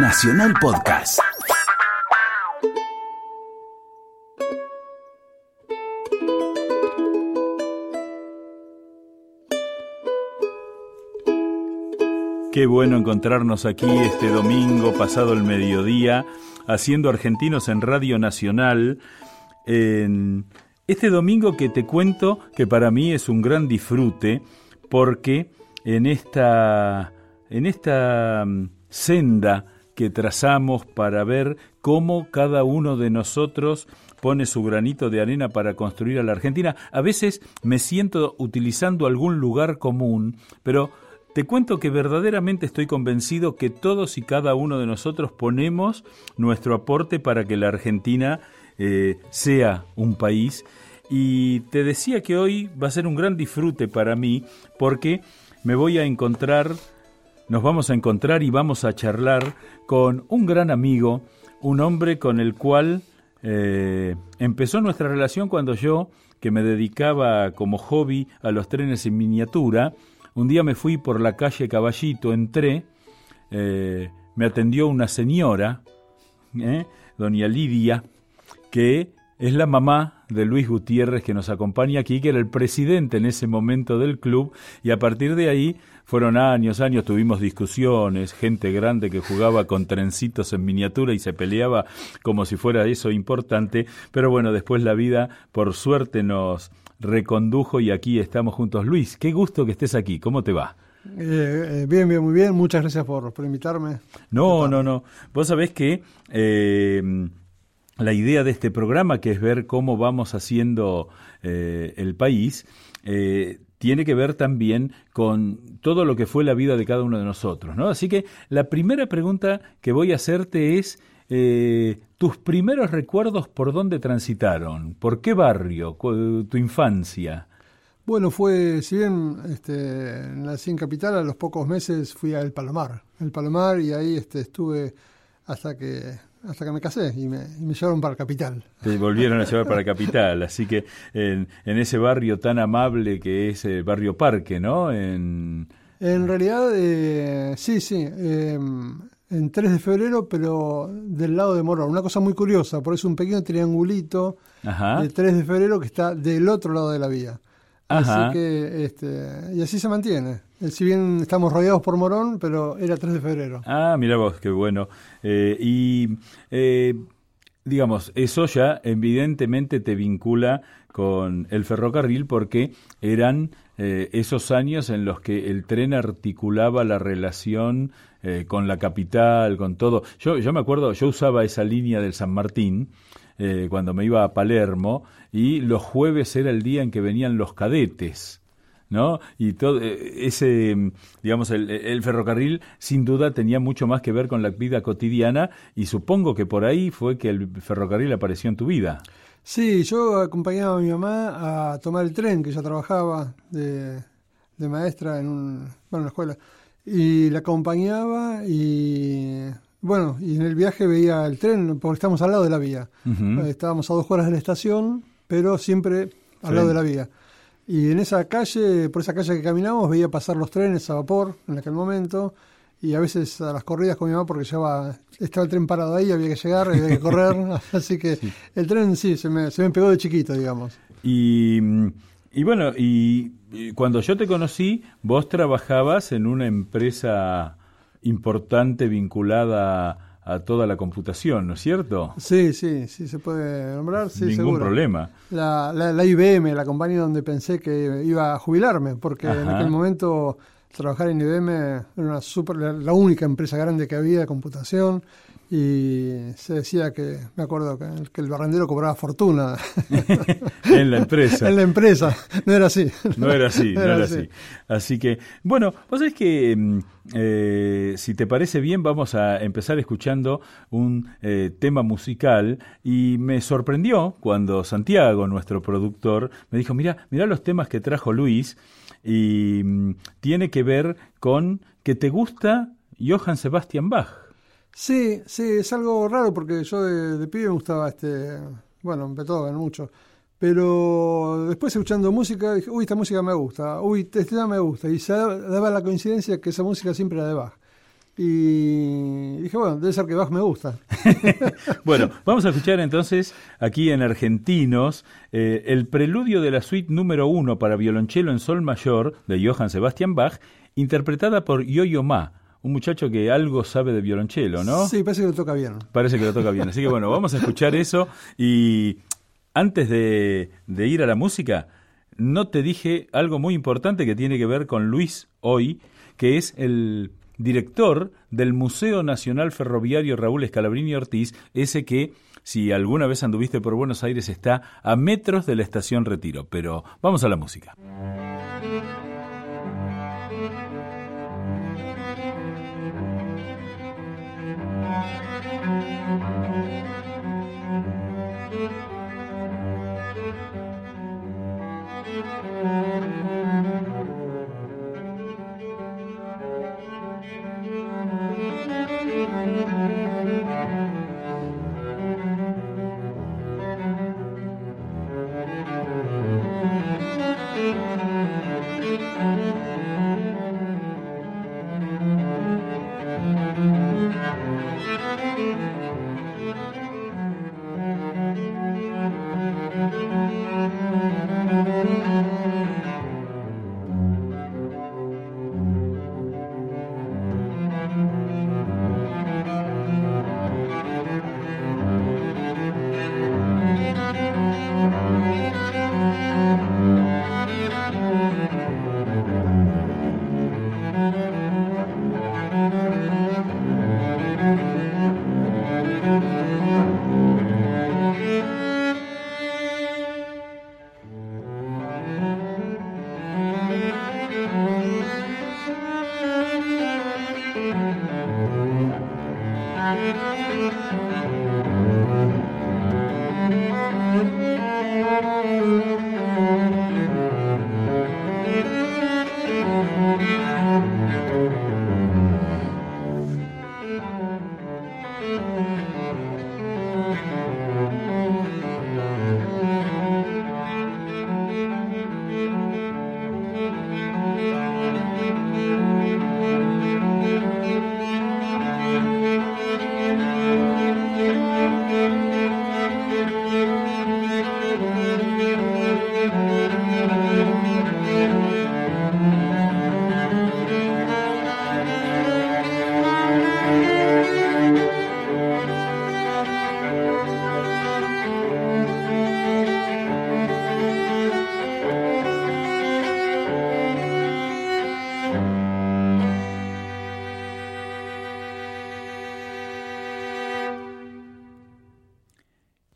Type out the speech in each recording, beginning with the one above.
Nacional Podcast. Qué bueno encontrarnos aquí este domingo pasado el mediodía, haciendo Argentinos en Radio Nacional. En este domingo que te cuento que para mí es un gran disfrute, porque en esta, en esta mm, senda que trazamos para ver cómo cada uno de nosotros pone su granito de arena para construir a la Argentina. A veces me siento utilizando algún lugar común, pero te cuento que verdaderamente estoy convencido que todos y cada uno de nosotros ponemos nuestro aporte para que la Argentina eh, sea un país. Y te decía que hoy va a ser un gran disfrute para mí porque me voy a encontrar, nos vamos a encontrar y vamos a charlar con un gran amigo, un hombre con el cual eh, empezó nuestra relación cuando yo, que me dedicaba como hobby a los trenes en miniatura, un día me fui por la calle Caballito, entré, eh, me atendió una señora, eh, doña Lidia, que es la mamá de Luis Gutiérrez que nos acompaña aquí, que era el presidente en ese momento del club, y a partir de ahí fueron años, años, tuvimos discusiones, gente grande que jugaba con trencitos en miniatura y se peleaba como si fuera eso importante, pero bueno, después la vida, por suerte, nos recondujo y aquí estamos juntos. Luis, qué gusto que estés aquí, ¿cómo te va? Eh, eh, bien, bien, muy bien. Muchas gracias por, por invitarme. No, no, no. Vos sabés que eh, la idea de este programa, que es ver cómo vamos haciendo el país, tiene que ver también con todo lo que fue la vida de cada uno de nosotros, ¿no? Así que la primera pregunta que voy a hacerte es eh, tus primeros recuerdos por dónde transitaron, por qué barrio, tu infancia. Bueno, fue, si bien este, nací en Capital, a los pocos meses fui a El Palomar, El Palomar, y ahí este, estuve hasta que hasta que me casé y me, y me, llevaron para Capital. Te volvieron a llevar para Capital, así que en, en ese barrio tan amable que es el barrio Parque, ¿no? En, en realidad, eh, sí, sí, eh, en 3 de febrero, pero del lado de Morón. Una cosa muy curiosa, por eso un pequeño triangulito Ajá. de 3 de febrero que está del otro lado de la vía. Ajá. Así que, este, y así se mantiene. Eh, Si bien estamos rodeados por Morón, pero era 3 de febrero. Ah, mira vos, qué bueno. Eh, y, eh, digamos, eso ya evidentemente te vincula con el ferrocarril porque eran eh, esos años en los que el tren articulaba la relación eh, con la capital, con todo. Yo, yo me acuerdo, yo usaba esa línea del San Martín cuando me iba a Palermo y los jueves era el día en que venían los cadetes. ¿No? Y todo eh, ese, digamos, el, el, ferrocarril sin duda tenía mucho más que ver con la vida cotidiana y supongo que por ahí fue que el ferrocarril apareció en tu vida. Sí, yo acompañaba a mi mamá a tomar el tren, que ella trabajaba de, de maestra en, un, bueno, en una escuela, y la acompañaba y bueno, y en el viaje veía el tren, porque estamos al lado de la vía. Uh -huh. Estábamos a dos horas de la estación, pero siempre al sí. lado de la vía. Y en esa calle, por esa calle que caminamos, veía pasar los trenes a vapor en aquel momento. Y a veces a las corridas con mi mamá, porque ya estaba el tren parado ahí, había que llegar, había que correr. Así que sí. el tren sí, se me, se me pegó de chiquito, digamos. Y, y bueno, y, y cuando yo te conocí, vos trabajabas en una empresa importante vinculada a toda la computación, ¿no es cierto? Sí, sí, sí se puede nombrar, sí, Ningún seguro. problema. La, la, la, IBM, la compañía donde pensé que iba a jubilarme, porque Ajá. en aquel momento trabajar en IBM era una super, la única empresa grande que había de computación y se decía que, me acuerdo, que el, que el barrendero cobraba fortuna. en la empresa. en la empresa, no era así. No era así, no, era, así. así. así. que, bueno, vos sabés que, mm, eh, si te parece bien, vamos a empezar escuchando un eh, tema musical y me sorprendió cuando Santiago, nuestro productor, me dijo, mira, mira los temas que trajo Luis y mm, tiene que ver con que te gusta Johann Sebastian Bach. Sí, sí, es algo raro porque yo de, de pibe me gustaba este, bueno, Beethoven mucho, pero después escuchando música dije, uy, esta música me gusta, uy, tema me gusta, y se daba la coincidencia que esa música siempre era de Bach. Y dije, bueno, debe ser que Bach me gusta. bueno, vamos a escuchar entonces aquí en Argentinos eh, el preludio de la suite número uno para violonchelo en sol mayor de Johann Sebastian Bach, interpretada por Yo-Yo Ma, un muchacho que algo sabe de violonchelo, ¿no? Sí, parece que lo toca bien. Parece que lo toca bien. Así que bueno, vamos a escuchar eso y antes de, de ir a la música, no te dije algo muy importante que tiene que ver con Luis hoy, que es el director del Museo Nacional Ferroviario Raúl Escalabrini Ortiz, ese que, si alguna vez anduviste por Buenos Aires, está a metros de la estación Retiro. Pero vamos a la música.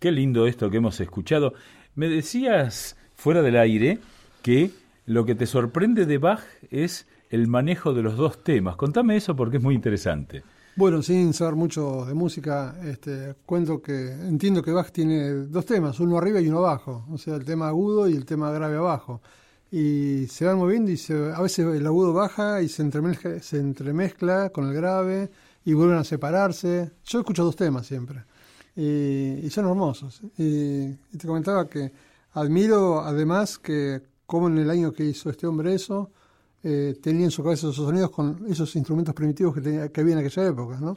Qué lindo esto que hemos escuchado. Me decías fuera del aire que lo que te sorprende de Bach es el manejo de los dos temas. Contame eso porque es muy interesante. Bueno, sin saber mucho de música, este, cuento que entiendo que Bach tiene dos temas, uno arriba y uno abajo, o sea, el tema agudo y el tema grave abajo. Y se van moviendo y a veces el agudo baja y se entremezcla, se entremezcla con el grave y vuelven a separarse. Yo escucho dos temas siempre y, son hermosos. Y, te comentaba que admiro además que como en el año que hizo este hombre eso, eh, tenía en su cabeza esos sonidos con esos instrumentos primitivos que, tenía, que había en aquella época, ¿no?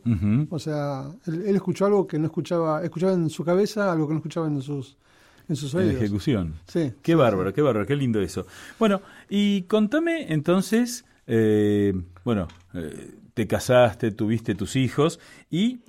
O sea, él, escuchó algo que no escuchaba, escuchaba en su cabeza algo que no escuchaba en sus en sus oídos. En ejecución. Sí. Qué bárbaro, qué bárbaro, qué lindo eso. Bueno, y contame entonces, eh, bueno, eh, te casaste, tuviste tus hijos y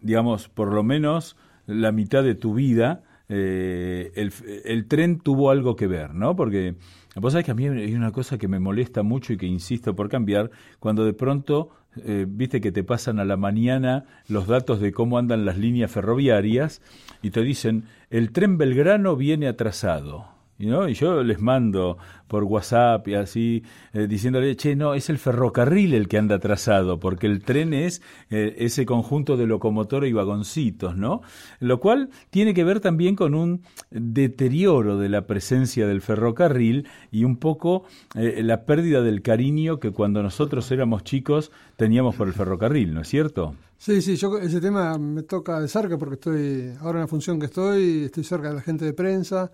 digamos, por lo menos la mitad de tu vida, eh, el, tren tuvo algo que ver, ¿no? Porque vos sabés que a mí hay una cosa que me molesta mucho y que insisto por cambiar, cuando de pronto, eh, viste que te pasan a la mañana los datos de cómo andan las líneas ferroviarias y te dicen, el tren Belgrano viene atrasado. ¿No? Y yo les mando por WhatsApp y así, eh, diciéndole, che, no, es el ferrocarril el que anda atrasado, porque el tren es eh, ese conjunto de locomotora y vagoncitos, ¿no? Lo cual tiene que ver también con un deterioro de la presencia del ferrocarril y un poco eh, la pérdida del cariño que cuando nosotros éramos chicos teníamos por el ferrocarril, ¿no es cierto? Sí, sí, yo ese tema me toca de cerca porque estoy, ahora en la función que estoy, estoy cerca de la gente de prensa,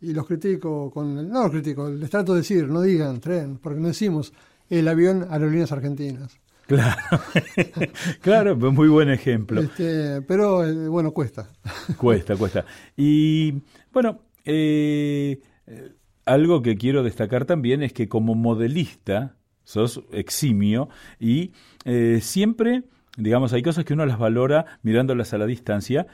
y los critico con no los critico, les trato de decir, no digan tren, porque no decimos el avión Aerolíneas Argentinas. Claro, claro, pues muy buen ejemplo. Este, pero eh, bueno, cuesta. Cuesta, cuesta. Y bueno, eh, algo que quiero destacar también es que como modelista sos eximio y eh, siempre, digamos, hay cosas que uno las valora mirándolas a la distancia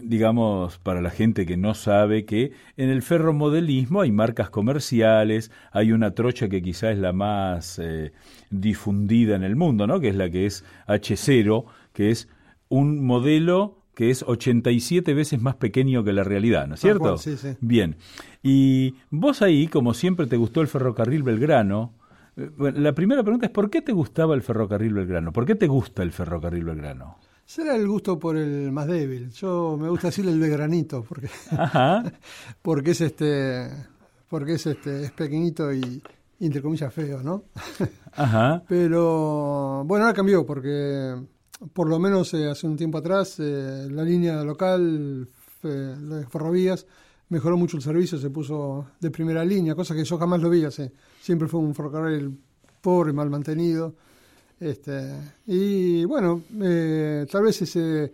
digamos, para la gente que no sabe que en el ferromodelismo hay marcas comerciales, hay una trocha que quizá es la más eh, difundida en el mundo, ¿no? Que es la que es H0, que es un modelo que es 87 veces más pequeño que la realidad, ¿no es cierto? sí, sí. Bien. Y vos ahí, como siempre te gustó el ferrocarril Belgrano, eh, la primera pregunta es ¿por qué te gustaba el ferrocarril Belgrano? ¿Por qué te gusta el ferrocarril Belgrano? Será el gusto por el más débil. Yo me gusta decirle el belgranito porque porque es este porque es este es pequeñito y entre comillas feo, ¿no? Ajá. Pero bueno, ahora cambió porque por lo menos eh, hace un tiempo atrás eh, la línea local eh, de ferrovías mejoró mucho el servicio, se puso de primera línea, cosa que yo jamás lo vi hace. Siempre fue un ferrocarril pobre, mal mantenido este, y bueno, eh, tal vez ese,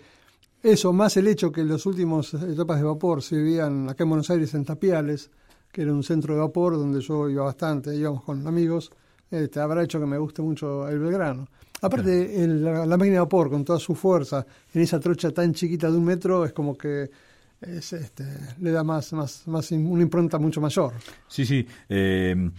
eso, más el hecho que en las últimas etapas de vapor se vivían acá en Buenos Aires en Tapiales, que era un centro de vapor donde yo iba bastante, íbamos con amigos, este, habrá hecho que me guste mucho el Belgrano. Aparte, la, máquina de vapor con toda su fuerza en esa trocha tan chiquita de un metro es como que es, este, le da más, más, más una impronta mucho mayor. Sí, sí. Eh,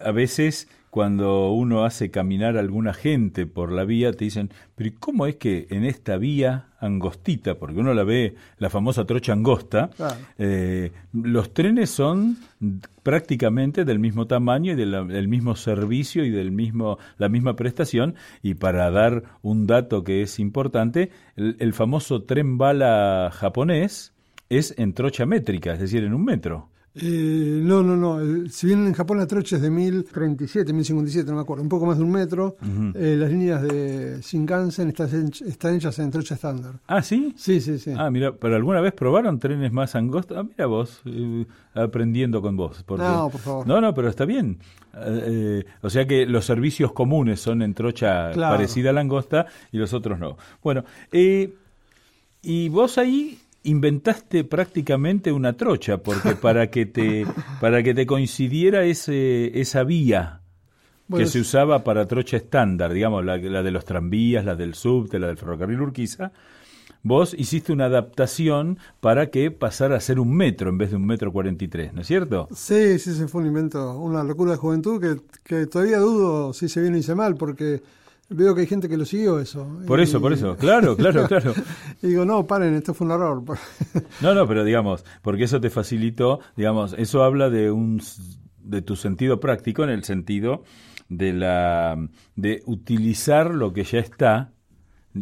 a veces cuando uno hace caminar a alguna gente por la vía, te dicen, pero ¿cómo es que en esta vía angostita, porque uno la ve, la famosa trocha angosta, eh, los trenes son prácticamente del mismo tamaño y del mismo servicio y del mismo, la misma prestación? Y para dar un dato que es importante, el famoso tren bala japonés es en trocha métrica, es decir, en un metro. Eh, no, no, no. Si bien en Japón la trocha es de 1037, 1057, no me acuerdo, un poco más de un metro, eh, las líneas de Shinkansen están, están hechas en trocha estándar. ¿Ah, sí? Sí, sí, sí. Ah, mira, ¿pero alguna vez probaron trenes más angostos? Ah, mira vos, eh, aprendiendo con vos. no, por favor. No, no, pero está bien. o sea que los servicios comunes son en trocha parecida a la angosta y los otros no. Bueno, y vos ahí inventaste prácticamente una trocha, porque para que te, para que te coincidiera ese, esa vía que se usaba para trocha estándar, digamos, la, la, de los tranvías, la del subte, la del ferrocarril Urquiza, vos hiciste una adaptación para que pasara a ser un metro en vez de un metro cuarenta y tres, ¿no es cierto? Sí, sí, se fue un invento, una locura de juventud que, que todavía dudo si se bien o hice mal, porque Veo que hay gente que lo siguió eso. Por eso, por eso, claro, claro, claro. y digo, no, paren, esto fue un error. no, no, pero digamos, porque eso te facilitó, digamos, eso habla de un de tu sentido práctico en el sentido de la de utilizar lo que ya está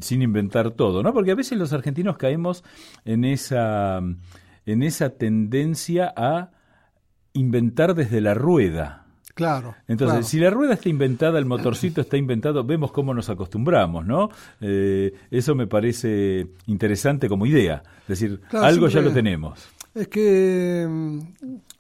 sin inventar todo, ¿no? Porque a veces los argentinos caemos en esa en esa tendencia a inventar desde la rueda. Claro. Entonces, si la rueda está inventada, el motorcito está inventado, vemos cómo nos acostumbramos, ¿no? Eh, eso me parece interesante como idea. Es decir, algo ya lo tenemos. Es que mm,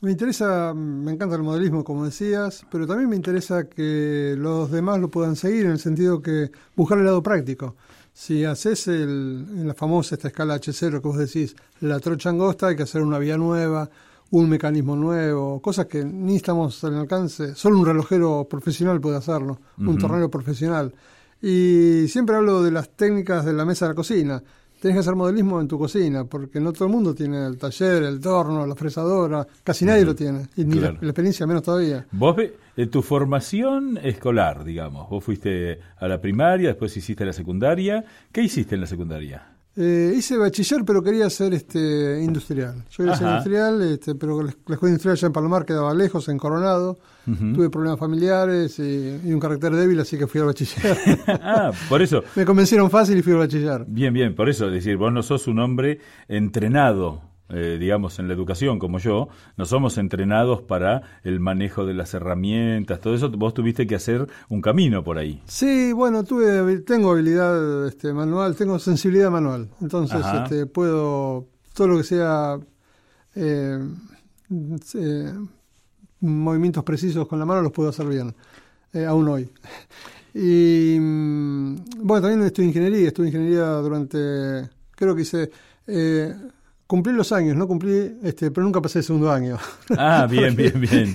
me interesa, me encanta el modelismo, como decías, pero también me interesa que los demás lo puedan seguir en el sentido que buscar el lado práctico. Si haces el, en la famosa esta escala H0 que vos decís, la trocha angosta, hay que hacer una vía nueva un mecanismo nuevo, cosas que ni estamos al alcance. Solo un relojero profesional puede hacerlo, un tornero profesional. Y siempre hablo de las técnicas de la mesa de la cocina. Tienes que hacer modelismo en tu cocina, porque no todo el mundo tiene el taller, el torno, la fresadora, casi nadie lo tiene, y ni la, experiencia menos todavía. Vos, eh, tu formación escolar, digamos, vos fuiste a la primaria, después hiciste la secundaria, ¿qué hiciste en la secundaria? Eh, hice bachiller, pero quería ser este industrial. Yo quería ser industrial, este, pero la, escuela industrial ya en Palomar quedaba lejos, en Coronado. Tuve problemas familiares y, un carácter débil, así que fui al bachiller. ah, por eso. Me convencieron fácil y fui al bachiller. Bien, bien, por eso, es decir, vos no sos un hombre entrenado eh, digamos, en la educación como yo, no somos entrenados para el manejo de las herramientas, todo eso, vos tuviste que hacer un camino por ahí. Sí, bueno, tuve, tengo habilidad este, manual, tengo sensibilidad manual, entonces este, puedo, todo lo que sea eh, eh, movimientos precisos con la mano los puedo hacer bien, aún hoy. Y mm, bueno, también estudié ingeniería, estudié ingeniería durante, creo que hice, eh, cumplí los años, no cumplí, este, pero nunca pasé el segundo año. Ah, bien, bien, bien.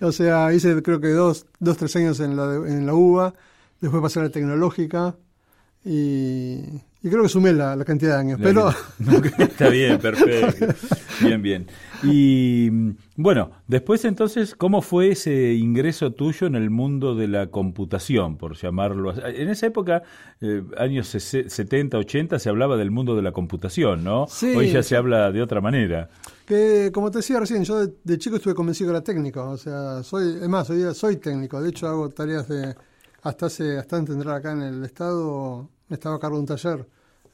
o sea, hice creo que dos, dos tres años en la, en la UBA, después pasé a la tecnológica y, y creo que sumé la, cantidad de años, pero... Está bien, perfecto. Bien, bien. Y bueno, después entonces, ¿cómo fue ese ingreso tuyo en el mundo de la computación, por llamarlo así? En esa época, eh, años 70, 80, se hablaba del mundo de la computación, ¿no? Sí. Hoy ya se habla de otra manera. Que, como te decía recién, yo de, chico estuve convencido que era técnico, o sea, soy, es más, hoy soy técnico, de hecho hago tareas de, hasta hace, hasta entrar acá en el Estado, estaba a cargo de un taller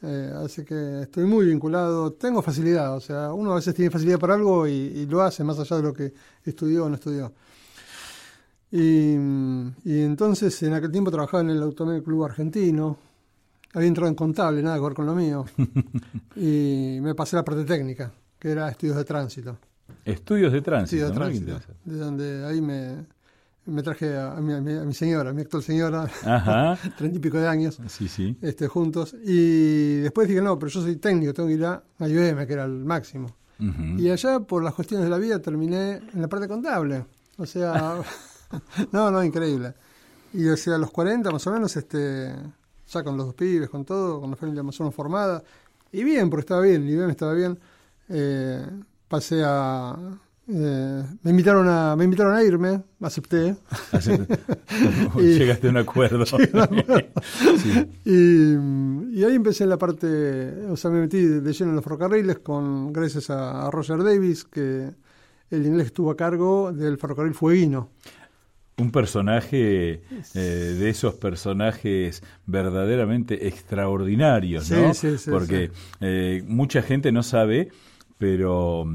eh, así que estoy muy vinculado, tengo facilidad, o sea, uno a veces tiene facilidad para algo y, lo hace más allá de lo que estudió o no estudió. Y, entonces en aquel tiempo trabajaba en el Automóvil Club Argentino, había entrado en contable, nada que ver con lo mío, y me pasé a la parte técnica, que era estudios de tránsito. Estudios de tránsito, de tránsito, de donde ahí me, me traje a, mi, a, mi, señora, a mi actual señora, treinta y pico de años, sí, sí. Este, juntos. Y después dije, no, pero yo soy técnico, tengo que ir a, IBM, que era el máximo. Y allá, por las cuestiones de la vida, terminé en la parte contable. O sea, no, no, increíble. Y o sea, a los 40 más o menos, este, ya con los dos pibes, con todo, con la familia más o menos formada, y bien, porque estaba bien, IBM estaba bien, eh, pasé a eh, me invitaron a me invitaron a irme, acepté. Llegaste a un acuerdo. y, ahí empecé la parte, o sea, me metí de lleno en los ferrocarriles con gracias a, Roger Davis, que el inglés estuvo a cargo del ferrocarril Fueguino. Un personaje eh, de esos personajes verdaderamente extraordinarios, ¿no? Sí, sí, Porque eh, mucha gente no sabe, pero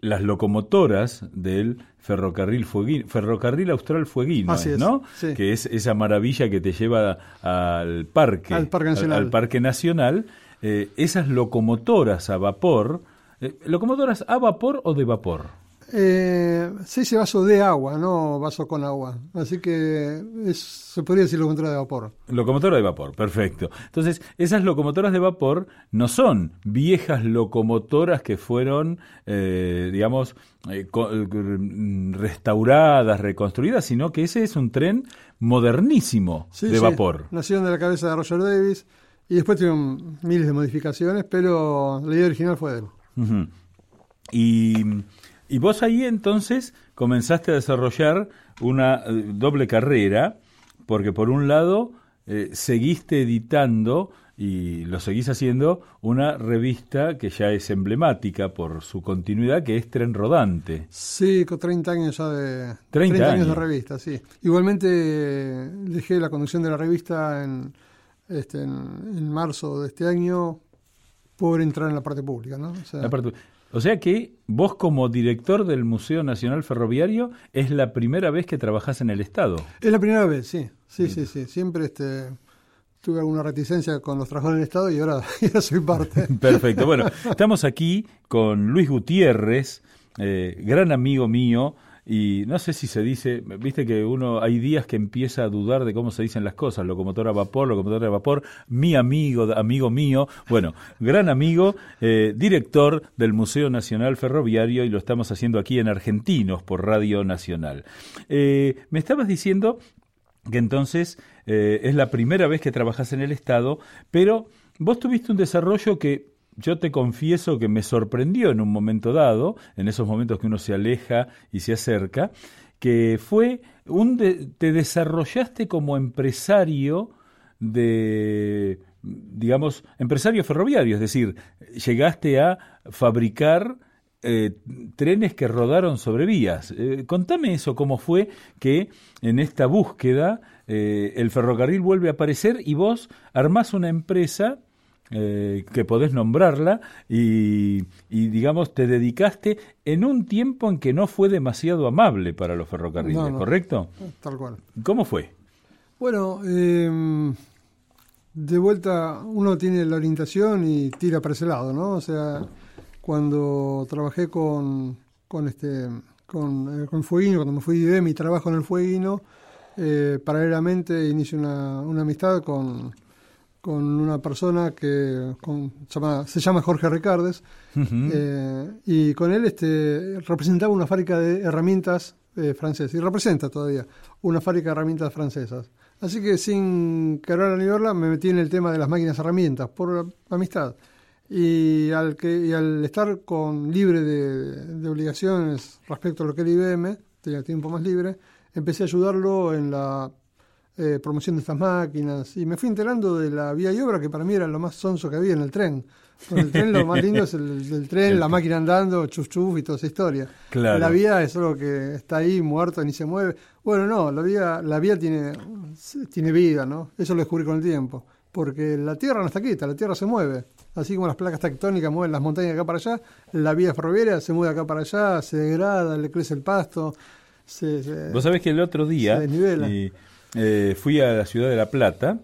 las locomotoras del ferrocarril fueguino, ferrocarril austral fueguino, ¿no? Que es esa maravilla que te lleva al parque, al parque nacional. Al, parque nacional eh, esas locomotoras a vapor, eh, locomotoras a vapor o de vapor. Eh, se dice vaso de agua, no vaso con agua. Así que se podría decir locomotora de vapor. Locomotora de vapor, perfecto. Entonces, esas locomotoras de vapor no son viejas locomotoras que fueron, eh, digamos, eh, eh, restauradas, reconstruidas, sino que ese es un tren modernísimo de vapor. Nacieron de la cabeza de Roger Davis y después tuvieron miles de modificaciones, pero la idea original fue de él. Y y vos ahí entonces comenzaste a desarrollar una eh, doble carrera, porque por un lado eh, seguiste editando y lo seguís haciendo una revista que ya es emblemática por su continuidad, que es Tren Rodante. Sí, con 30 años ya de... 30, años. de revista, sí. Igualmente dejé la conducción de la revista en, este, en, marzo de este año por entrar en la parte pública, ¿no? la parte, o sea que vos como director del Museo Nacional Ferroviario es la primera vez que trabajás en el Estado. Es la primera vez, sí. Sí, sí, sí. Siempre este, tuve alguna reticencia con los trabajadores del Estado y ahora, ya soy parte. Perfecto. Bueno, estamos aquí con Luis Gutiérrez, eh, gran amigo mío, y no sé si se dice, viste que uno hay días que empieza a dudar de cómo se dicen las cosas, locomotora a vapor, locomotora a vapor, mi amigo, amigo mío, bueno, gran amigo, eh, director del Museo Nacional Ferroviario y lo estamos haciendo aquí en Argentinos por Radio Nacional. Eh, me estabas diciendo que entonces eh, es la primera vez que trabajas en el Estado, pero vos tuviste un desarrollo que yo te confieso que me sorprendió en un momento dado, en esos momentos que uno se aleja y se acerca, que fue un te desarrollaste como empresario de digamos empresario ferroviario, es decir, llegaste a fabricar eh, trenes que rodaron sobre vías. Eh, contame eso, cómo fue que en esta búsqueda eh, el ferrocarril vuelve a aparecer y vos armás una empresa eh, que podés nombrarla y, digamos, te dedicaste en un tiempo en que no fue demasiado amable para los ferrocarriles, ¿correcto? Tal cual. ¿Cómo fue? Bueno, em, de vuelta uno tiene la orientación y tira para ese lado, ¿no? O sea, cuando trabajé con, con este con, eh, con Fueguino, cuando me fui de mi trabajo en el Fueguino, eh, paralelamente inicio una, una amistad con, con una persona que se llama Jorge Ricardes eh, y con él este, representaba una fábrica de herramientas eh, francesas y representa todavía una fábrica de herramientas francesas. Así que sin querer ni verla me metí en el tema de las máquinas herramientas por amistad. Y al, que, y al estar con libre de, de obligaciones respecto a lo que era IBM, tenía tiempo más libre, empecé a ayudarlo en la eh, promoción de estas máquinas y me fui enterando de la vía y obra que para mí era lo más sonso que había en el tren. Con el tren lo más lindo es el, tren, la máquina andando, chuf chuf y toda esa historia. La vía es algo que está ahí muerto ni se mueve. Bueno, no, la vía, la vía tiene, tiene vida, ¿no? Eso lo descubrí con el tiempo. Porque la Tierra no está quieta, la Tierra se mueve. Así como las placas tectónicas mueven las montañas de acá para allá, la vía ferroviaria se mueve acá para allá, se degrada, le crece el pasto. Se, Vos sabés que el otro día eh, fui a la ciudad de La Plata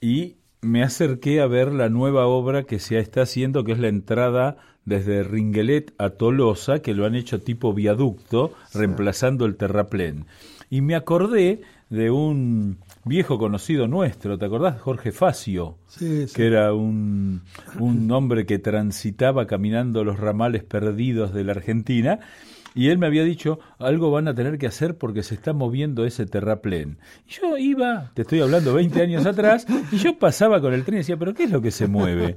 y me acerqué a ver la nueva obra que se está haciendo, que es la entrada desde Ringuelet a Tolosa, que lo han hecho tipo viaducto, reemplazando el terraplén. Y me acordé de un viejo conocido nuestro, ¿te acordás? Jorge Facio, que era un, un hombre que transitaba caminando los ramales perdidos de la Argentina y él me había dicho, algo van a tener que hacer porque se está moviendo ese terraplén. Y yo iba, te estoy hablando 20 años atrás, y yo pasaba con el tren y decía, pero ¿qué es lo que se mueve?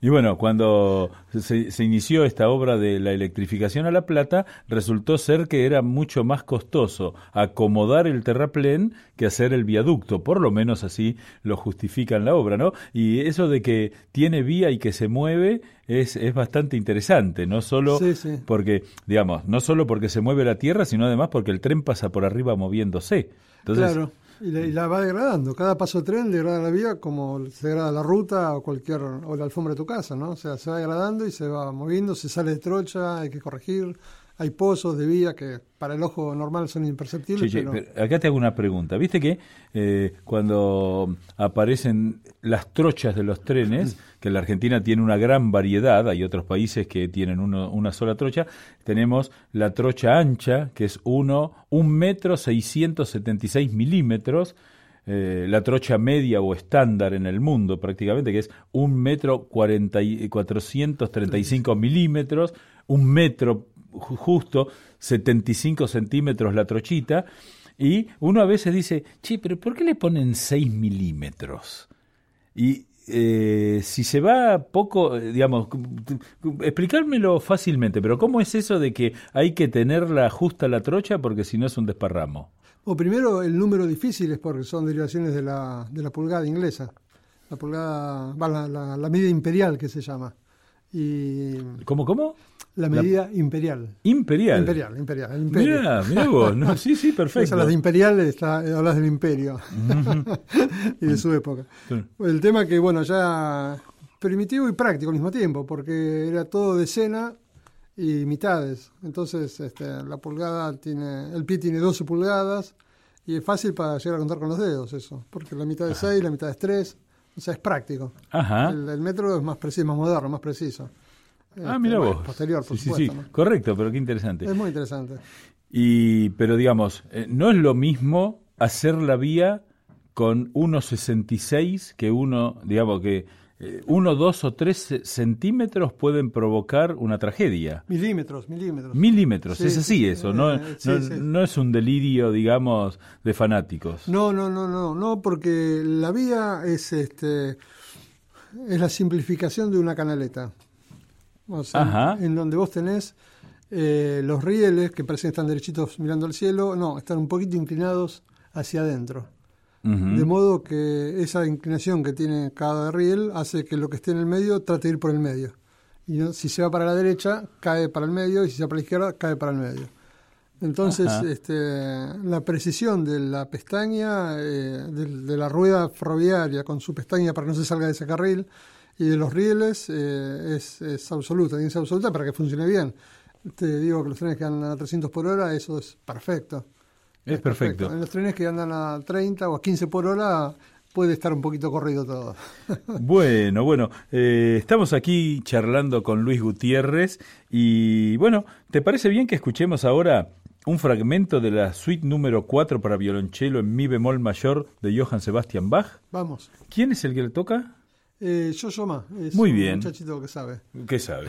Y bueno, cuando se, se inició esta obra de la electrificación a La Plata, resultó ser que era mucho más costoso acomodar el terraplén que hacer el viaducto, por lo menos así lo justifica en la obra, ¿no? Y eso de que tiene vía y que se mueve es, es bastante interesante, no solo porque, digamos, no solo porque se mueve la tierra, sino además porque el tren pasa por arriba moviéndose. Claro. Y la, va degradando. Cada paso de tren degrada la vía como se degrada la ruta o cualquier o la alfombra de tu casa, ¿no? O sea, se va degradando y se va moviendo, se sale de trocha, hay que corregir hay pozos de vía que para el ojo normal son imperceptibles. acá te hago una pregunta. Viste que eh, cuando aparecen las trochas de los trenes, que la Argentina tiene una gran variedad, hay otros países que tienen una sola trocha, tenemos la trocha ancha, que es uno, un metro seiscientos setenta y seis milímetros, eh, la trocha media o estándar en el mundo prácticamente, que es un metro cuatrocientos treinta y cinco milímetros, un metro justo 75 centímetros la trochita, y uno a veces dice, che, pero ¿por qué le ponen 6 milímetros? Y eh, si se va poco, digamos, explicármelo fácilmente, pero ¿cómo es eso de que hay que tenerla justa la trocha porque si no es un desparramo? O primero, el número difícil es porque son derivaciones de la, de la pulgada inglesa, la pulgada, la, la medida imperial que se llama. Y ¿Cómo, cómo? La medida imperial. Imperial. Imperial, imperial. El Mira, mira vos. No, sí, sí, perfecto. las de imperial está, hablas del imperio y de su época. El tema que, bueno, ya primitivo y práctico al mismo tiempo, porque era todo decena y mitades. Entonces, este, la pulgada tiene, el pie tiene 12 pulgadas y es fácil para llegar a contar con los dedos eso, porque la mitad es 6, la mitad es 3. O sea, es práctico. Ajá. El, metro es más preciso, más moderno, más preciso. Ah, mira este, vos. Posterior, por sí, Sí, sí. Correcto, pero qué interesante. Es muy interesante. Y, pero digamos, eh, no es lo mismo hacer la vía con 1,66 que uno, digamos, que eh, uno, dos o tres centímetros pueden provocar una tragedia. Milímetros, milímetros. Milímetros, es así eso, no, no, es un delirio, digamos, de fanáticos. No, no, no, no, no, porque la vía es, este, es la simplificación de una canaleta. O sea, en donde vos tenés eh, los rieles que parecen estar derechitos mirando al cielo, no, están un poquito inclinados hacia adentro. De modo que esa inclinación que tiene cada riel hace que lo que esté en el medio trate de ir por el medio. Y si se va para la derecha, cae para el medio, y si se va para la izquierda, cae para el medio. Entonces, este, la precisión de la pestaña, eh, de, la rueda ferroviaria con su pestaña para que no se salga de ese carril, y de los rieles eh, es, es, absoluta, tiene que ser absoluta para que funcione bien. Te digo que los trenes que andan a 300 por hora, eso es perfecto. Es perfecto. En los trenes que andan a 30 o a 15 por hora puede estar un poquito corrido todo. bueno, bueno, eh, estamos aquí charlando con Luis Gutiérrez y bueno, ¿te parece bien que escuchemos ahora un fragmento de la suite número 4 para violonchelo en mi bemol mayor de Johann Sebastian Bach. Vamos. ¿Quién es el que le toca? Eh, yo Soma, es Muy un bien. muchachito que sabe. ¿Qué sabe?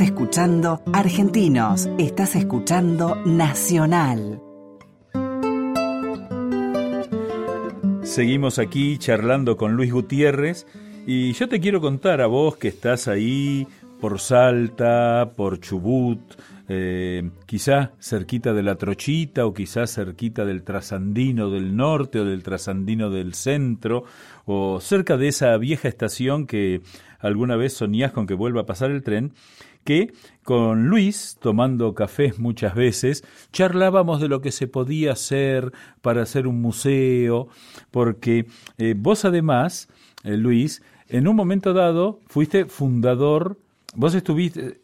Escuchando Argentinos, estás escuchando Nacional. Seguimos aquí charlando con Luis Gutiérrez y yo te quiero contar a vos que estás ahí por Salta, por Chubut, eh, quizá cerquita de la Trochita o quizá cerquita del Trasandino del Norte o del Trasandino del Centro o cerca de esa vieja estación que alguna vez soñás con que vuelva a pasar el tren, que con Luis, tomando cafés muchas veces, charlábamos de lo que se podía hacer para hacer un museo, porque eh, vos además, eh, Luis, en un momento dado fuiste fundador, vos estuviste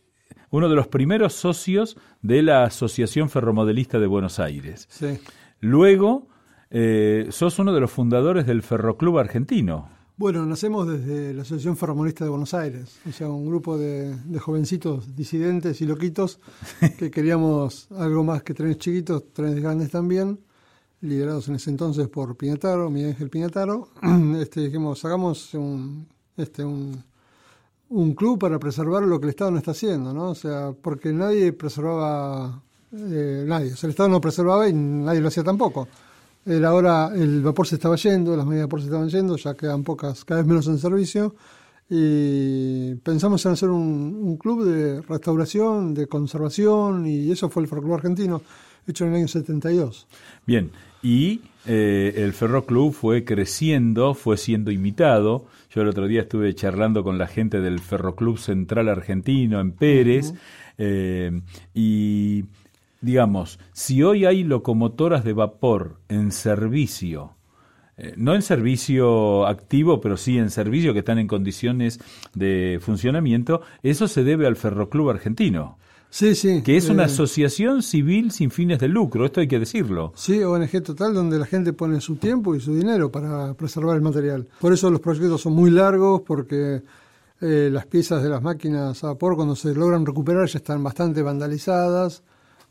uno de los primeros socios de la Asociación Ferromodelista de Buenos Aires. Sí. Luego, eh, sos uno de los fundadores del Ferroclub Argentino. Bueno, nacemos desde la Asociación Ferromonista de Buenos Aires, o sea, un grupo de, de jovencitos disidentes y loquitos que queríamos algo más que trenes chiquitos, trenes grandes también, liderados en ese entonces por Piñataro, Miguel Ángel Piñataro. Este, dijimos, hagamos un, este, un, un club para preservar lo que el Estado no está haciendo, ¿no? O sea, porque nadie preservaba, eh, nadie, o sea, el Estado no preservaba y nadie lo hacía tampoco. Era ahora el vapor se estaba yendo, las medidas de vapor se estaban yendo, ya quedan pocas, cada vez menos en servicio. Y pensamos en hacer un, un club de restauración, de conservación, y eso fue el Ferroclub Argentino, hecho en el año 72. Bien, y eh, el Ferroclub fue creciendo, fue siendo imitado. Yo el otro día estuve charlando con la gente del Ferroclub Central Argentino en Pérez, eh, y digamos, si hoy hay locomotoras de vapor en servicio, eh, no en servicio activo, pero sí en servicio que están en condiciones de funcionamiento, eso se debe al Ferroclub Argentino, Sí, sí. que es una eh, asociación civil sin fines de lucro, esto hay que decirlo. Sí, ONG total, donde la gente pone su tiempo y su dinero para preservar el material. Por eso los proyectos son muy largos, porque Eh, las piezas de las máquinas a vapor, cuando se logran recuperar, ya están bastante vandalizadas.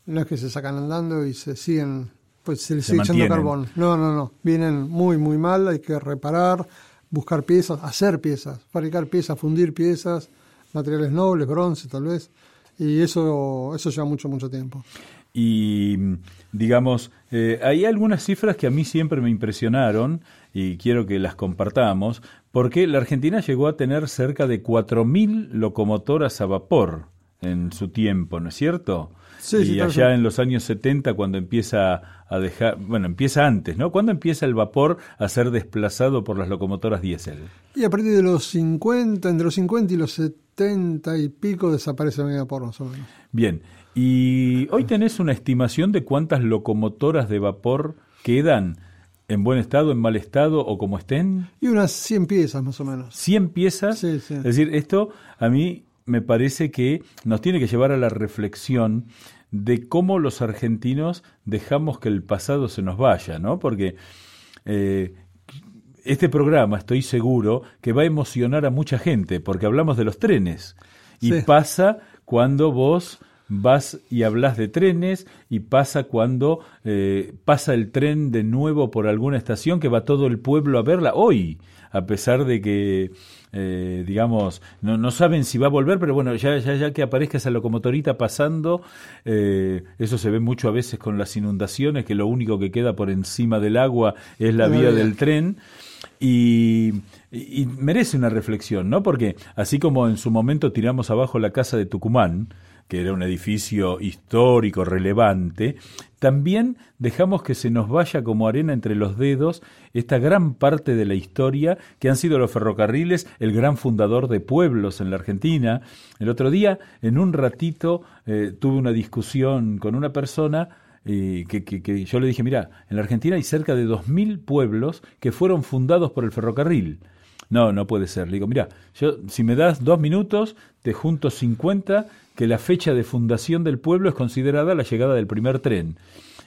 No es que se sacan andando y se siguen, pues se les sigue echando carbón. No, no, no. Vienen muy, muy mal. Hay que reparar, buscar piezas, hacer piezas, fabricar piezas, fundir piezas, materiales nobles, bronce tal vez. Y eso, eso lleva mucho, mucho tiempo. Y digamos, eh, hay algunas cifras que a mí siempre me impresionaron y quiero que las compartamos, porque la Argentina llegó a tener cerca de 4.000 locomotoras a vapor en su tiempo, ¿no es cierto? Sí, y allá en los años 70 cuando empieza a dejar, bueno, empieza antes, ¿no? ¿Cuándo empieza el vapor a ser desplazado por las locomotoras diésel? Y a partir de los 50, entre los 50 y los 70 y pico desaparece el vapor más o menos. Bien, y hoy tenés una estimación de cuántas locomotoras de vapor quedan en buen estado, en mal estado o como estén. Y unas 100 piezas más o menos. 100 piezas. Sí, sí. Es decir, esto a mí me parece que nos tiene que llevar a la reflexión de cómo los argentinos dejamos que el pasado se nos vaya, ¿no? Porque eh, este programa, estoy seguro, que va a emocionar a mucha gente, porque hablamos de los trenes. Y pasa cuando vos vas y hablas de trenes y pasa cuando eh, pasa el tren de nuevo por alguna estación que va todo el pueblo a verla hoy, a pesar de que, eh, digamos, no, no, saben si va a volver, pero bueno, ya, ya, ya que aparezca esa locomotorita pasando, eh, eso se ve mucho a veces con las inundaciones, que lo único que queda por encima del agua es la vía del tren. Y, y, merece una reflexión, ¿no? Porque así como en su momento tiramos abajo la casa de Tucumán, que era un edificio histórico relevante, también dejamos que se nos vaya como arena entre los dedos esta gran parte de la historia que han sido los ferrocarriles, el gran fundador de pueblos en la Argentina. El otro día, en un ratito, eh, tuve una discusión con una persona eh, que, yo le dije, mira, en la Argentina hay cerca de 2.000 pueblos que fueron fundados por el ferrocarril. No, no puede ser. Le digo, mira, yo si me das dos minutos, te junto 50 que la fecha de fundación del pueblo es considerada la llegada del primer tren.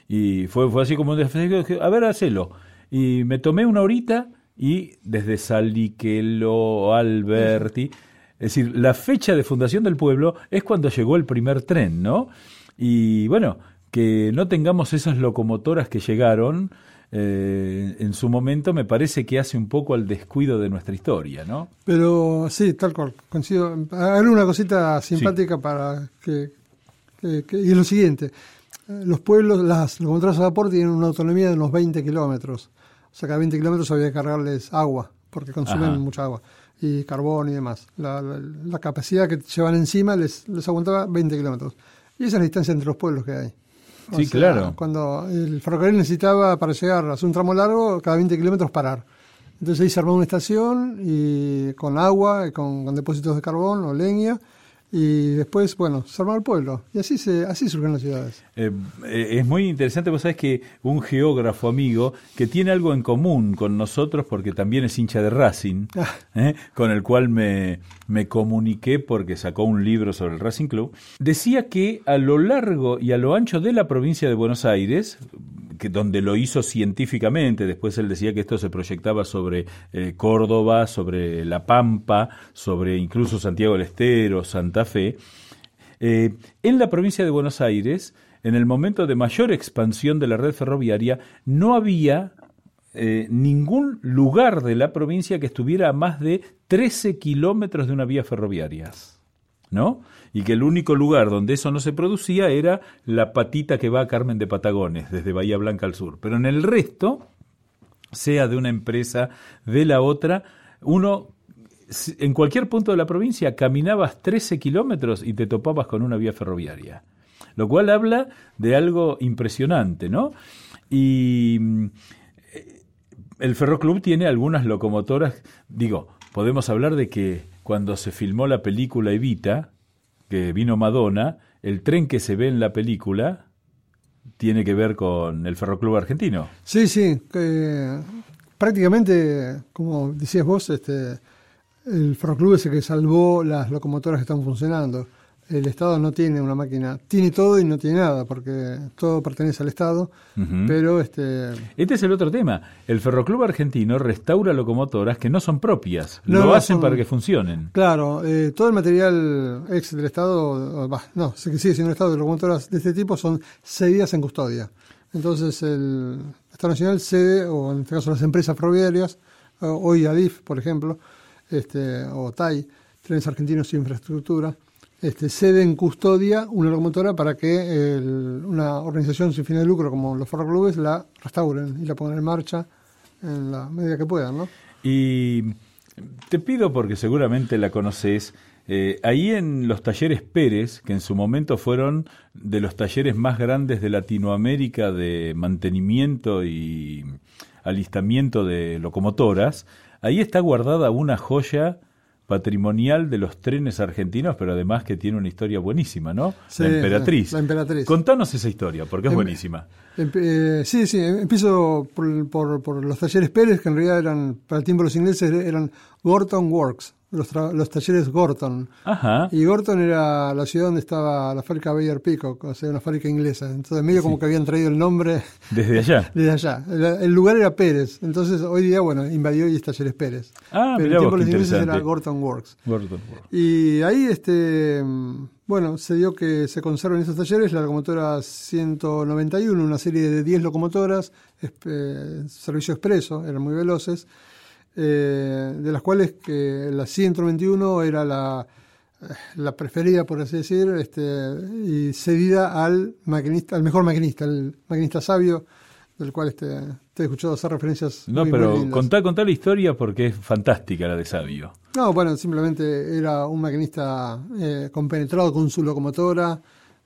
Y fue, fue así como un a ver, hacelo. Y me tomé una horita y desde Saliquelo, Alberti, es decir, la fecha de fundación del pueblo es cuando llegó el primer tren, ¿no? Y bueno, que no tengamos esas locomotoras que llegaron, eh, en su momento me parece que hace un poco al descuido de nuestra historia, ¿no? Pero sí, tal cual, coincido. Una cosita simpática para que, Y es lo siguiente, los pueblos, las locomotoras a vapor tienen una autonomía de unos 20 kilómetros. O sea, cada 20 kilómetros había que cargarles agua, porque consumen mucha agua, y carbón y demás. La, capacidad que llevan encima les, les aguantaba 20 kilómetros. Y esa es la distancia entre los pueblos que hay sí, claro. Cuando el ferrocarril necesitaba para llegar a un tramo largo, cada 20 kilómetros parar. Entonces ahí se armó una estación y con agua, con, con depósitos de carbón o leña, y después, bueno, se armó el pueblo. Y así se así surgen las ciudades. Eh, eh, es muy interesante, vos sabés que un geógrafo amigo que tiene algo en común con nosotros, porque también es hincha de Racing, ah. eh, con el cual me, me comuniqué porque sacó un libro sobre el Racing Club, decía que a lo largo y a lo ancho de la provincia de Buenos Aires, donde lo hizo científicamente, después él decía que esto se proyectaba sobre eh, Córdoba, sobre La Pampa, sobre incluso Santiago del Estero, Santa Fe. Eh, en la provincia de Buenos Aires, en el momento de mayor expansión de la red ferroviaria, no había eh, ningún lugar de la provincia que estuviera a más de 13 kilómetros de una vía ferroviaria. ¿No? Y que el único lugar donde eso no se producía era la patita que va a Carmen de Patagones, desde Bahía Blanca al sur. Pero en el resto, sea de una empresa, de la otra, uno en cualquier punto de la provincia caminabas 13 kilómetros y te topabas con una vía ferroviaria. Lo cual habla de algo impresionante, ¿no? Y eh, el Ferroclub tiene algunas locomotoras, digo, podemos hablar de que cuando se filmó la película Evita, que vino Madonna, el tren que se ve en la película tiene que ver con el Ferroclub argentino. Sí, sí, prácticamente, como decías vos, este, el Ferroclub es el que salvó las locomotoras que están funcionando. El Estado no tiene una máquina, tiene todo y no tiene nada, porque todo pertenece al Estado, pero este... Este es el otro tema. El Ferroclub Argentino restaura locomotoras que no son propias, no, lo hacen para que funcionen. Claro, eh, todo el material ex del Estado, no, que sigue siendo el Estado de locomotoras de este tipo son cedidas en custodia. Entonces el Estado Nacional cede, o en este caso las empresas ferroviarias, hoy ADIF, por ejemplo, este, o TAI, Trenes Argentinos de Infraestructura, este, cede en custodia una locomotora para que una organización sin fin de lucro como los ferroclubes la restauren y la pongan en marcha en la medida que puedan. ¿no? Y te pido, porque seguramente la conoces, eh, ahí en los talleres Pérez, que en su momento fueron de los talleres más grandes de Latinoamérica de mantenimiento y alistamiento de locomotoras, ahí está guardada una joya patrimonial de los trenes argentinos, pero además que tiene una historia buenísima, ¿no? la Emperatriz. La Emperatriz. Contanos esa historia, porque es em, buenísima. Eh, sí, sí, empiezo por, por, por, los talleres Pérez, que en realidad eran, para el tiempo los ingleses, eran Gorton Works los, los talleres Gorton. Y Gorton era la ciudad donde estaba la fábrica Bayer Peacock, o sea, una fábrica inglesa. Entonces, medio como que habían traído el nombre. Desde allá. Desde allá. El, lugar era Pérez. Entonces, hoy día, bueno, invadió y es talleres Pérez. Ah, Pero el tiempo los ingleses era Gorton Works. Y ahí, este. Bueno, se dio que se conservan esos talleres la locomotora 191, una serie de 10 locomotoras, eh, servicio expreso, eran muy veloces, eh, de las cuales que la 121 era la, la preferida, por así decir, este, y cedida al maquinista, al mejor maquinista, el maquinista sabio, del cual este, te he escuchado hacer referencias. No, pero contá, contá la historia porque es fantástica la de Sabio. No, bueno, simplemente era un maquinista eh, compenetrado con su locomotora,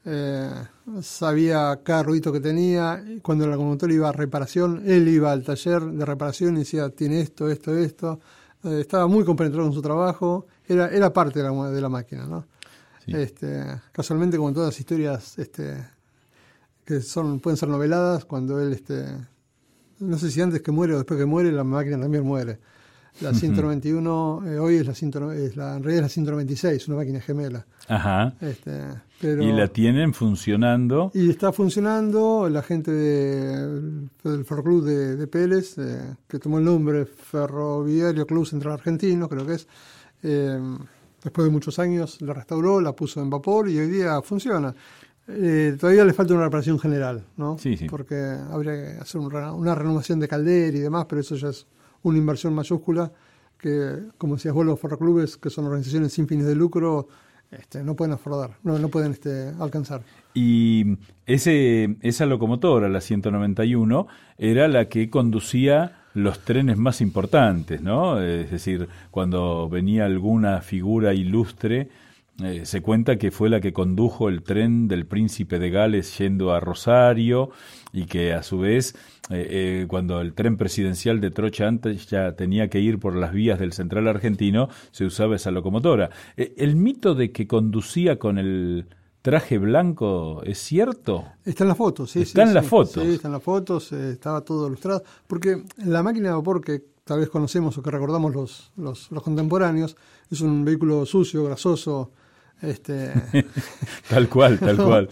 eh, sabía cada ruido que tenía. Cuando la locomotora iba a reparación, él iba al taller de reparación y decía, tiene esto, esto, esto. Eh, estaba muy compenetrado en su trabajo, era, era parte de la, de la máquina. ¿no? Este, casualmente, como todas las historias este, que son pueden ser noveladas, cuando él, este, no sé si antes que muere o después que muere, la máquina también muere. La 191, eh, hoy es la, es la, en realidad es la 196, una máquina gemela. Ajá. Este, y la tienen funcionando. Y está funcionando, la gente del Ferroclub de, de Pérez, eh, que tomó el nombre Ferroviario Club Central Argentino, creo que es, eh, después de muchos años la restauró, la puso en vapor y hoy día funciona. todavía le falta una reparación general, ¿no? Sí, sí. Porque habría que hacer una renovación de caldera y demás, pero eso ya es una inversión mayúscula que, como decías vos, los ferroclubes, que son organizaciones sin fines de lucro, este, no pueden afrontar, no, no pueden este, alcanzar. Y ese, esa locomotora, la 191, era la que conducía los trenes más importantes, ¿no? Es decir, cuando venía alguna figura ilustre, eh, se cuenta que fue la que condujo el tren del príncipe de Gales yendo a Rosario y que a su vez eh, eh, cuando el tren presidencial de Trocha antes ya tenía que ir por las vías del central argentino se usaba esa locomotora. el mito de que conducía con el traje blanco es cierto? Está en las fotos, sí. Está en las fotos. Sí, está en las fotos, estaba todo ilustrado. Porque la máquina de vapor que tal vez conocemos o que recordamos los, los, los contemporáneos es un vehículo sucio, grasoso, este... tal cual, tal cual.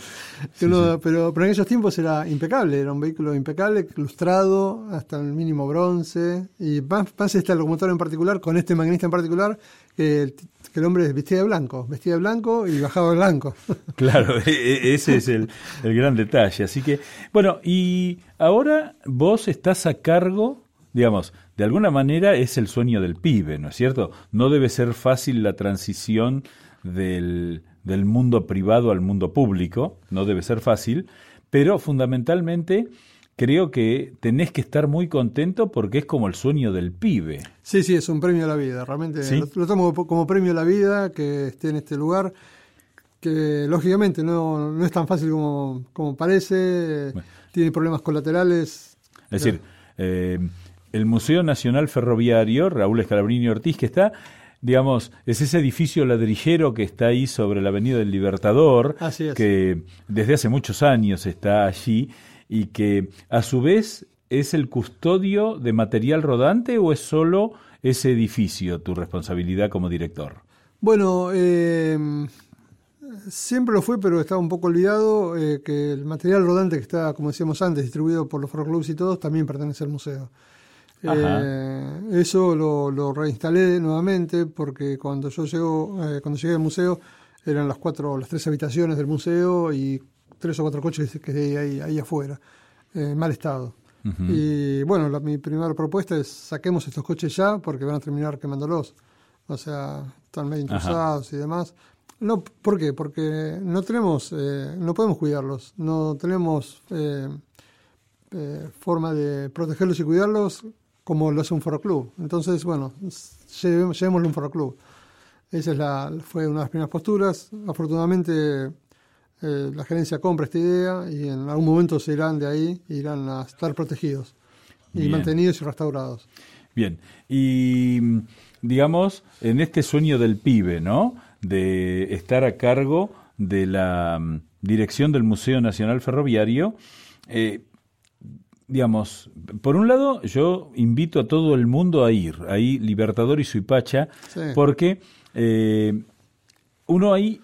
Pero, pero en esos tiempos era impecable, era un vehículo impecable, ilustrado hasta el mínimo bronce. Y más, esta locomotora en particular, con este maquinista en particular, que, el hombre vestía de blanco, vestía de blanco y bajaba de blanco. claro, e, e, ese es el, el gran detalle. Así que, bueno, y ahora vos estás a cargo digamos, de alguna manera es el sueño del pibe, ¿no es cierto? No debe ser fácil la transición del, del mundo privado al mundo público, no debe ser fácil, pero fundamentalmente creo que tenés que estar muy contento porque es como el sueño del pibe. Sí, sí, es un premio a la vida, realmente lo, tomo como premio a la vida que esté en este lugar, que lógicamente no, no es tan fácil como, como parece, tiene problemas colaterales. Es decir, eh, el Museo Nacional Ferroviario, Raúl Escalabrini Ortiz, que está digamos, es ese edificio ladrillero que está ahí sobre la Avenida del Libertador, que desde hace muchos años está allí y que a su vez es el custodio de material rodante o es solo ese edificio tu responsabilidad como director? Bueno, eh, siempre lo fue, pero estaba un poco olvidado eh, que el material rodante que está, como decíamos antes, distribuido por los ferroclubs y todos, también pertenece al museo. Eh, eso lo, lo, reinstalé nuevamente porque cuando yo llego, eh, cuando llegué al museo eran las cuatro, las tres habitaciones del museo y tres o cuatro coches que hay ahí, ahí afuera, en mal estado. Y bueno, mi primera propuesta es saquemos estos coches ya porque van a terminar quemándolos. O sea, están medio intrusados y demás. No, ¿Por qué? Porque no tenemos, eh, no podemos cuidarlos, no tenemos eh, eh, forma de protegerlos y cuidarlos como lo hace un club. Entonces, bueno, llevémoslo a un club. Esa es la, fue una de las primeras posturas. Afortunadamente, la gerencia compra esta idea y en algún momento se irán de ahí, irán a estar protegidos y mantenidos y restaurados. Bien, y digamos, en este sueño del pibe, ¿no? de estar a cargo de la mm, dirección del Museo Nacional Ferroviario. Eh, digamos, por un lado, yo invito a todo el mundo a ir, ahí Libertador y Suipacha, porque eh, uno ahí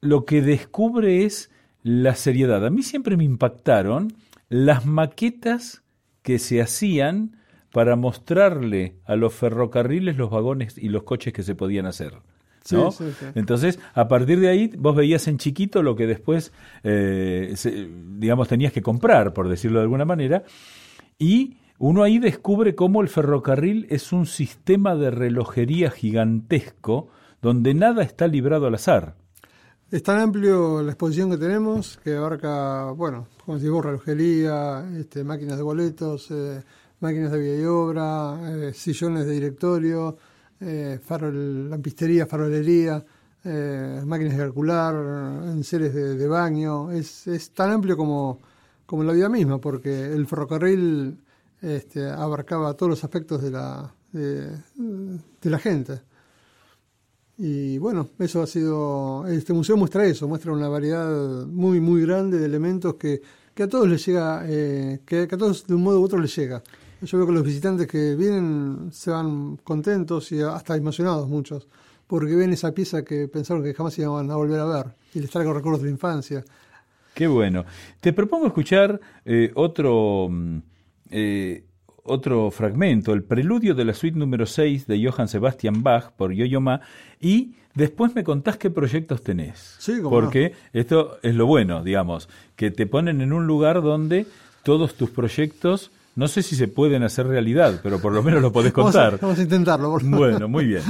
lo que descubre es la seriedad. A mí siempre me impactaron las maquetas que se hacían para mostrarle a los ferrocarriles los vagones y los coches que se podían hacer. Entonces, a partir de ahí, vos veías en chiquito lo que después, eh, digamos, tenías que comprar, por decirlo de alguna manera, y uno ahí descubre cómo el ferrocarril es un sistema de relojería gigantesco donde nada está librado al azar. Es tan amplio la exposición que tenemos que abarca, bueno, como decimos, relojería, este, máquinas de boletos, eh, máquinas de vía y obra, eh, sillones de directorio, eh, farol, lampistería, farolería, eh, máquinas de calcular, enseres de, de baño. Es, es, tan amplio como, como la vida misma, porque el ferrocarril este, abarcaba todos los aspectos de la, de, la gente. Y bueno, eso ha sido. Este museo muestra eso, muestra una variedad muy, muy grande de elementos que, que a todos les llega, eh, que, que, a todos de un modo u otro les llega. Yo veo que los visitantes que vienen se van contentos y hasta emocionados muchos, porque ven esa pieza que pensaron que jamás iban a volver a ver y les traigo recuerdos de la infancia. Qué bueno. Te propongo escuchar eh, otro, mm, eh, otro fragmento, el preludio de la suite número 6 de Johann Sebastian Bach por Yo-Yo Ma, y después me contás qué proyectos tenés. Sí, Porque esto es lo bueno, digamos, que te ponen en un lugar donde todos tus proyectos no sé si se pueden hacer realidad, pero por lo menos lo podés contar. vamos a, intentarlo. Bueno, muy bien.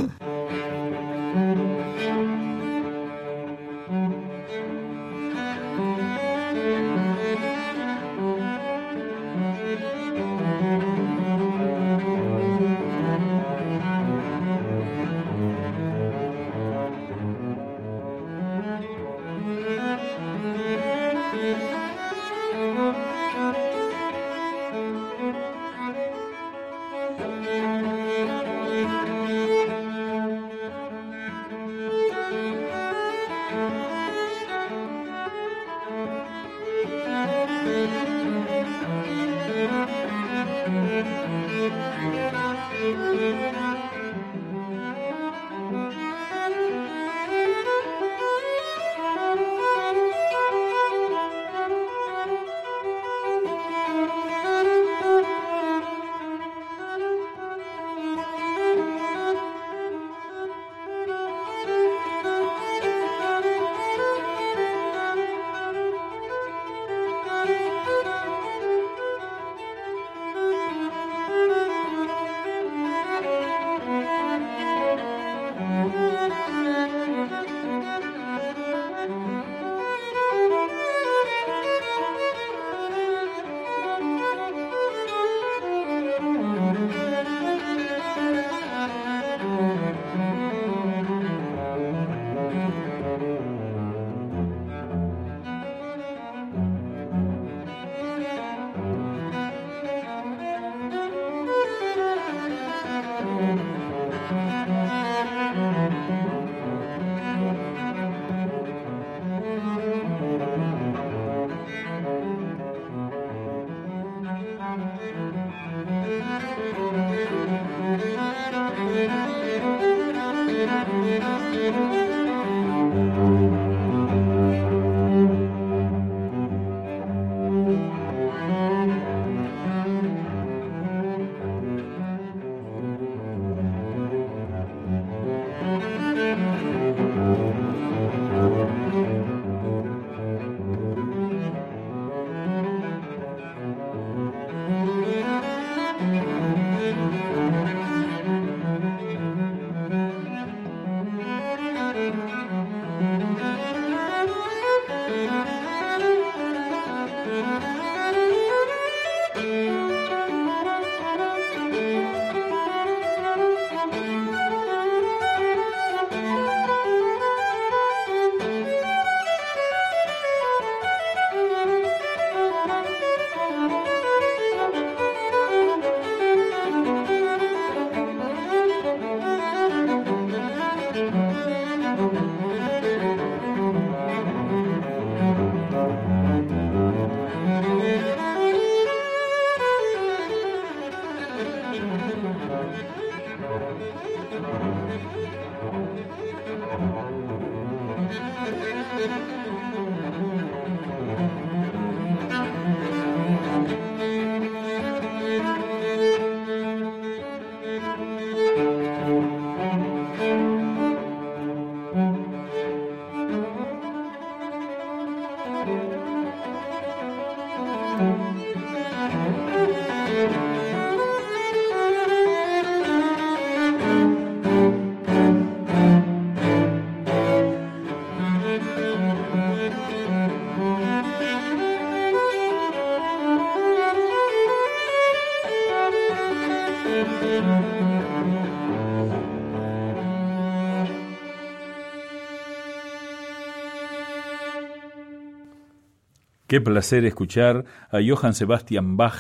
Qué placer escuchar a Johann Sebastian Bach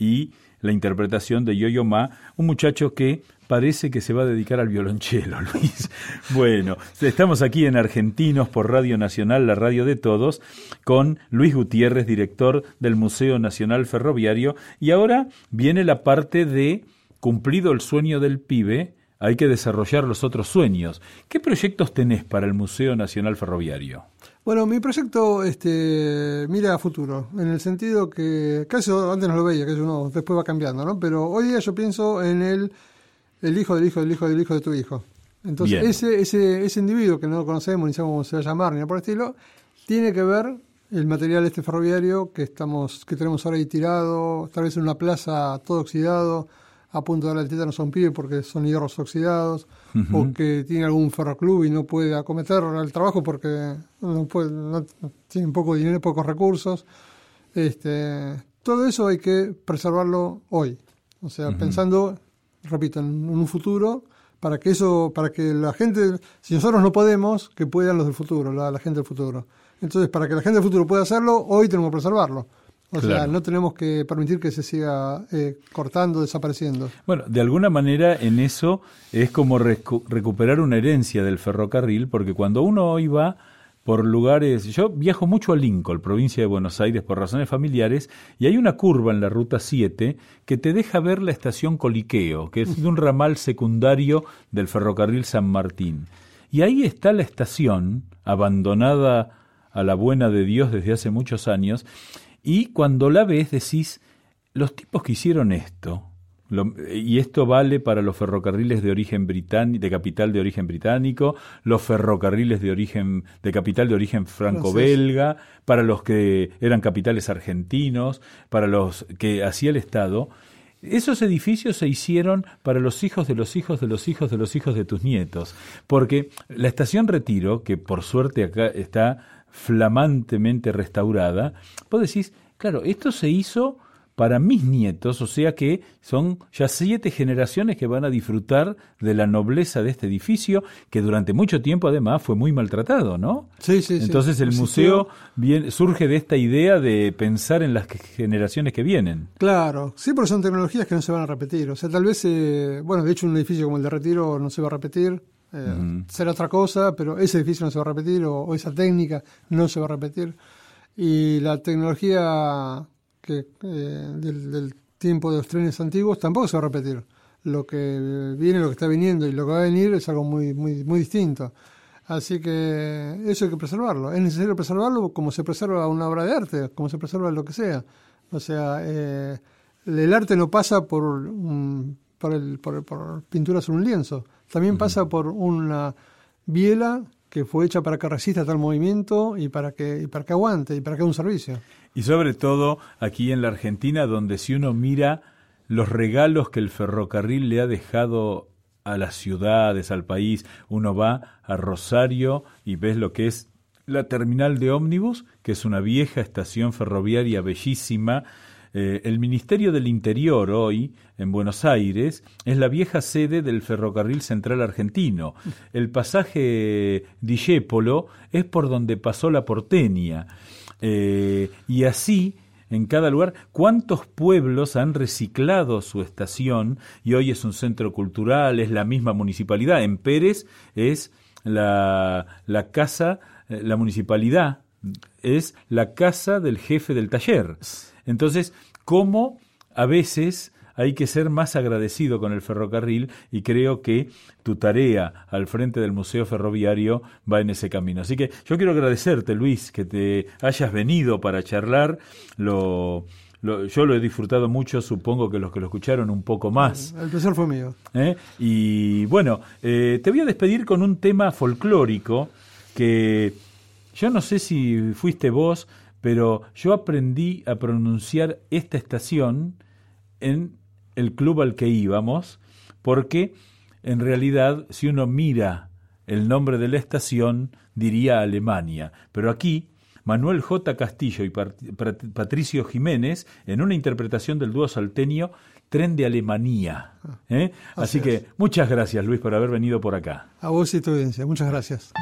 y la interpretación de Yo-Yo Ma, un muchacho que parece que se va a dedicar al violonchelo, Luis. Bueno, estamos aquí en Argentinos por Radio Nacional, la radio de todos, con Luis Gutiérrez, director del Museo Nacional Ferroviario, y ahora viene la parte de cumplido el sueño del pibe, hay que desarrollar los otros sueños. ¿Qué proyectos tenés para el Museo Nacional Ferroviario? Bueno, mi proyecto este, mira a futuro, en el sentido que casi antes no lo veía, que uno después va cambiando, ¿no? Pero hoy día yo pienso en el, el hijo del hijo del hijo del hijo de tu hijo. Entonces, ese, ese, ese individuo que no conocemos, ni sabemos cómo se va a llamar, ni nada por el estilo, tiene que ver el material este ferroviario que estamos, que tenemos ahora ahí tirado, tal vez en una plaza todo oxidado, a punto de dar el tétano a un pibe porque son hierros oxidados, o que tiene algún ferroclub y no puede acometer el trabajo porque no, puede, no, tiene poco dinero, pocos recursos. Este, todo eso hay que preservarlo hoy. O sea, pensando, repito, en un futuro para que eso, para que la gente, si nosotros no podemos, que puedan los del futuro, la, la gente del futuro. Entonces, para que la gente del futuro pueda hacerlo, hoy tenemos que preservarlo. O sea, no tenemos que permitir que se siga eh, cortando, desapareciendo. Bueno, de alguna manera en eso es como recuperar una herencia del ferrocarril, porque cuando uno hoy va por lugares, yo viajo mucho a Lincoln, provincia de Buenos Aires, por razones familiares, y hay una curva en la ruta 7 que te deja ver la estación Coliqueo, que es de un ramal secundario del ferrocarril San Martín. Y ahí está la estación, abandonada a la buena de Dios desde hace muchos años, y cuando la ves decís, los tipos que hicieron esto, y esto vale para los ferrocarriles de origen británico, de capital de origen británico, los ferrocarriles de origen, de capital de origen franco-belga, para los que eran capitales argentinos, para los que hacía el Estado. Esos edificios se hicieron para los hijos de los hijos de los hijos de los hijos de tus nietos, porque la estación Retiro, que por suerte acá está flamantemente restaurada, vos decís, claro, esto se hizo para mis nietos, o sea que son ya siete generaciones que van a disfrutar de la nobleza de este edificio, que durante mucho tiempo además fue muy maltratado, ¿no? Sí, sí, Entonces el museo surge de esta idea de pensar en las generaciones que vienen. Claro, sí, pero son tecnologías que no se van a repetir. O sea, tal vez, eh, bueno, de hecho un edificio como el de Retiro no se va a repetir, eh, será otra cosa, pero ese edificio no se va a repetir o, esa técnica no se va a repetir. Y la tecnología que, eh, del, tiempo de los trenes antiguos tampoco se va a repetir. Lo que viene, lo que está viniendo y lo que va a venir es algo muy, muy, muy distinto. Así que eso hay que preservarlo. Es necesario preservarlo como se preserva una obra de arte, como se preserva lo que sea. O sea, eh, el arte no pasa por, por, el, por, por pintura sobre un lienzo también pasa por una biela que fue hecha para que resista tal movimiento y para que, y para que aguante y para que haga un servicio. Y sobre todo aquí en la Argentina, donde si uno mira los regalos que el ferrocarril le ha dejado a las ciudades, al país, uno va a Rosario y ves lo que es la terminal de ómnibus, que es una vieja estación ferroviaria bellísima, eh, el Ministerio del Interior hoy, en Buenos Aires, es la vieja sede del Ferrocarril Central Argentino. El pasaje Dijépolo es por donde pasó la porteña. Eh, y así, en cada lugar, cuántos pueblos han reciclado su estación y hoy es un centro cultural, es la misma municipalidad. En Pérez es la, la casa, eh, la municipalidad es la casa del jefe del taller. Entonces, cómo a veces hay que ser más agradecido con el ferrocarril y creo que tu tarea al frente del Museo Ferroviario va en ese camino. Así que yo quiero agradecerte, Luis, que te hayas venido para charlar. Lo, yo lo he disfrutado mucho, supongo que los que lo escucharon un poco más. El placer fue mío. ¿Eh? Y bueno, eh, te voy a despedir con un tema folclórico que yo no sé si fuiste vos, pero yo aprendí a pronunciar esta estación en el club al que íbamos, porque en realidad si uno mira el nombre de la estación diría Alemania, pero aquí Manuel J. Castillo y Patricio Jiménez en una interpretación del dúo salteño Tren de Alemania. Ah, ¿eh? Así, que muchas gracias Luis por haber venido por acá. A vos y tu audiencia, muchas gracias.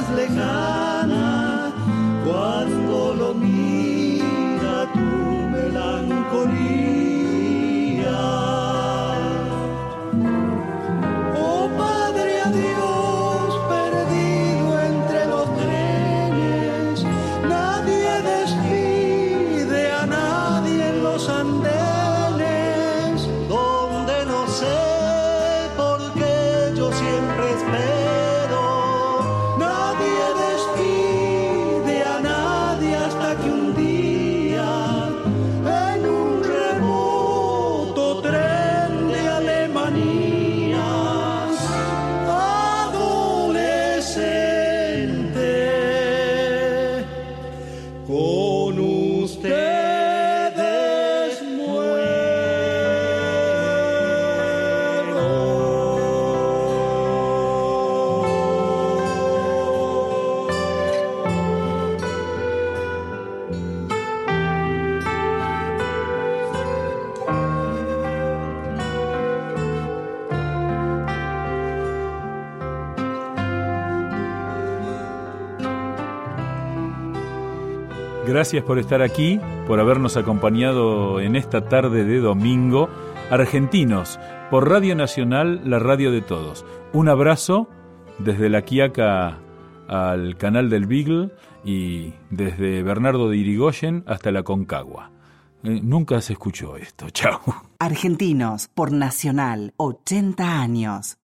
más lejana. Cuando Gracias por estar aquí, por habernos acompañado en esta tarde de domingo. Argentinos, por Radio Nacional, la radio de todos. Un abrazo desde la Quiaca al canal del Beagle y desde Bernardo de Irigoyen hasta la Concagua. Eh, nunca se escuchó esto. Chao. Argentinos por Nacional, 80 años.